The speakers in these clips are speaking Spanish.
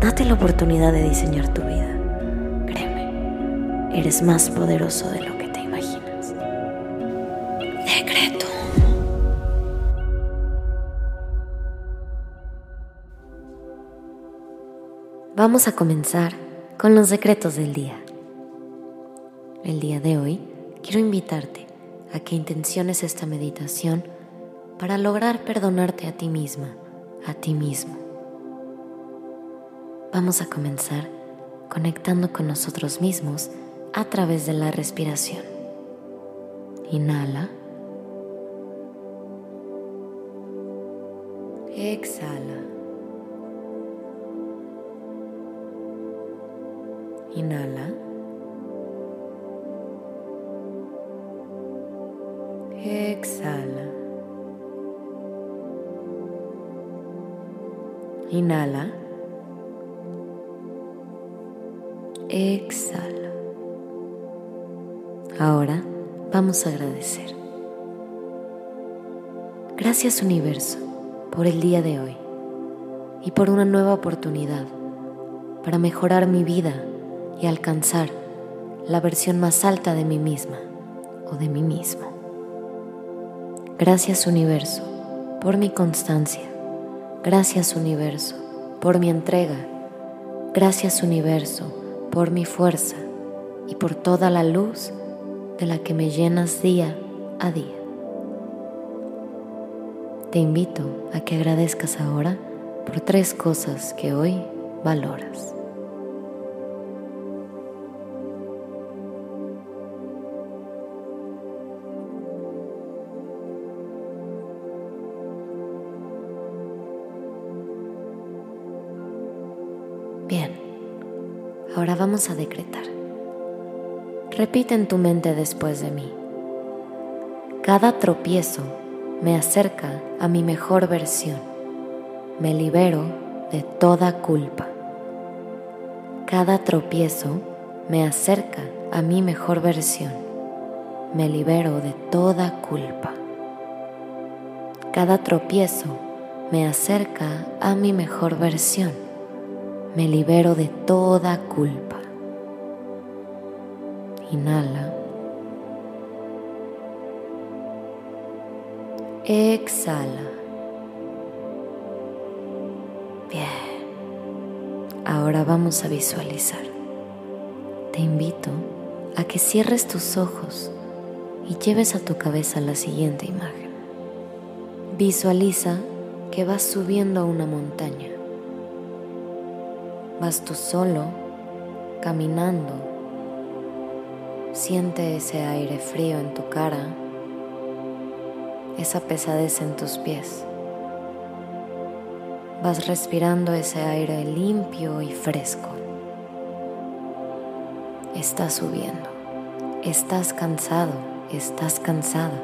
Date la oportunidad de diseñar tu vida. Créeme, eres más poderoso de lo que te imaginas. Decreto. Vamos a comenzar con los decretos del día. El día de hoy quiero invitarte a que intenciones esta meditación para lograr perdonarte a ti misma, a ti mismo Vamos a comenzar conectando con nosotros mismos a través de la respiración. Inhala. Exhala. Inhala. Exhala. Inhala. Exhala. Ahora vamos a agradecer. Gracias universo por el día de hoy y por una nueva oportunidad para mejorar mi vida y alcanzar la versión más alta de mí misma o de mí mismo. Gracias universo por mi constancia. Gracias universo por mi entrega. Gracias universo por mi fuerza y por toda la luz de la que me llenas día a día. Te invito a que agradezcas ahora por tres cosas que hoy valoras. Bien. Ahora vamos a decretar. Repite en tu mente después de mí. Cada tropiezo me acerca a mi mejor versión. Me libero de toda culpa. Cada tropiezo me acerca a mi mejor versión. Me libero de toda culpa. Cada tropiezo me acerca a mi mejor versión me libero de toda culpa. Inhala. Exhala. Bien. Ahora vamos a visualizar. Te invito a que cierres tus ojos y lleves a tu cabeza la siguiente imagen. Visualiza que vas subiendo a una montaña. Vas tú solo, caminando. Siente ese aire frío en tu cara, esa pesadez en tus pies. Vas respirando ese aire limpio y fresco. Estás subiendo, estás cansado, estás cansada.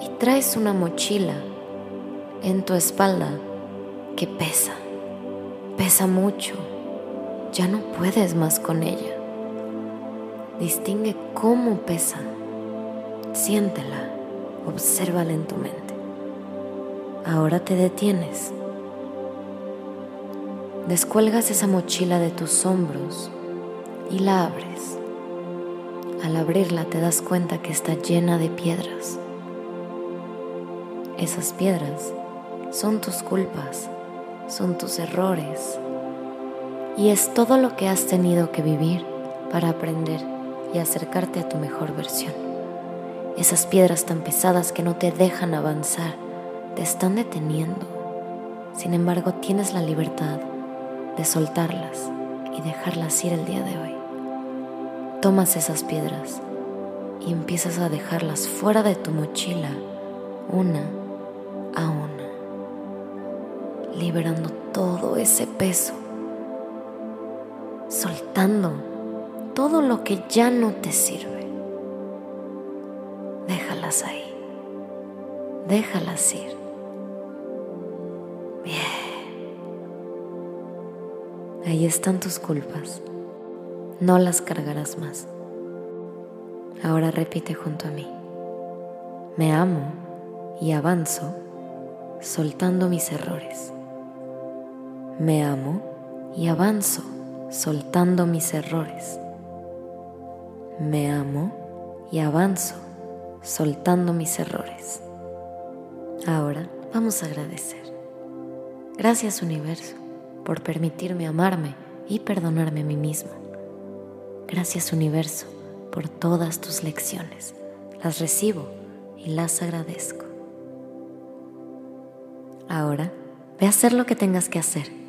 Y traes una mochila en tu espalda que pesa Pesa mucho, ya no puedes más con ella. Distingue cómo pesa, siéntela, obsérvala en tu mente. Ahora te detienes. Descuelgas esa mochila de tus hombros y la abres. Al abrirla te das cuenta que está llena de piedras. Esas piedras son tus culpas son tus errores y es todo lo que has tenido que vivir para aprender y acercarte a tu mejor versión. Esas piedras tan pesadas que no te dejan avanzar, te están deteniendo. Sin embargo, tienes la libertad de soltarlas y dejarlas ir el día de hoy. Tomas esas piedras y empiezas a dejarlas fuera de tu mochila una liberando todo ese peso soltando todo lo que ya no te sirve. Déjalas ahí. Déjalas ir. Bien. Ahí están tus culpas. No las cargarás más. Ahora repite junto a mí. Me amo y avanzo soltando mis errores. Me amo y avanzo soltando mis errores. Me amo y avanzo soltando mis errores. Ahora vamos a agradecer. Gracias universo por permitirme amarme y perdonarme a mí mismo. Gracias universo por todas tus lecciones. Las recibo y las agradezco. Ahora ve a hacer lo que tengas que hacer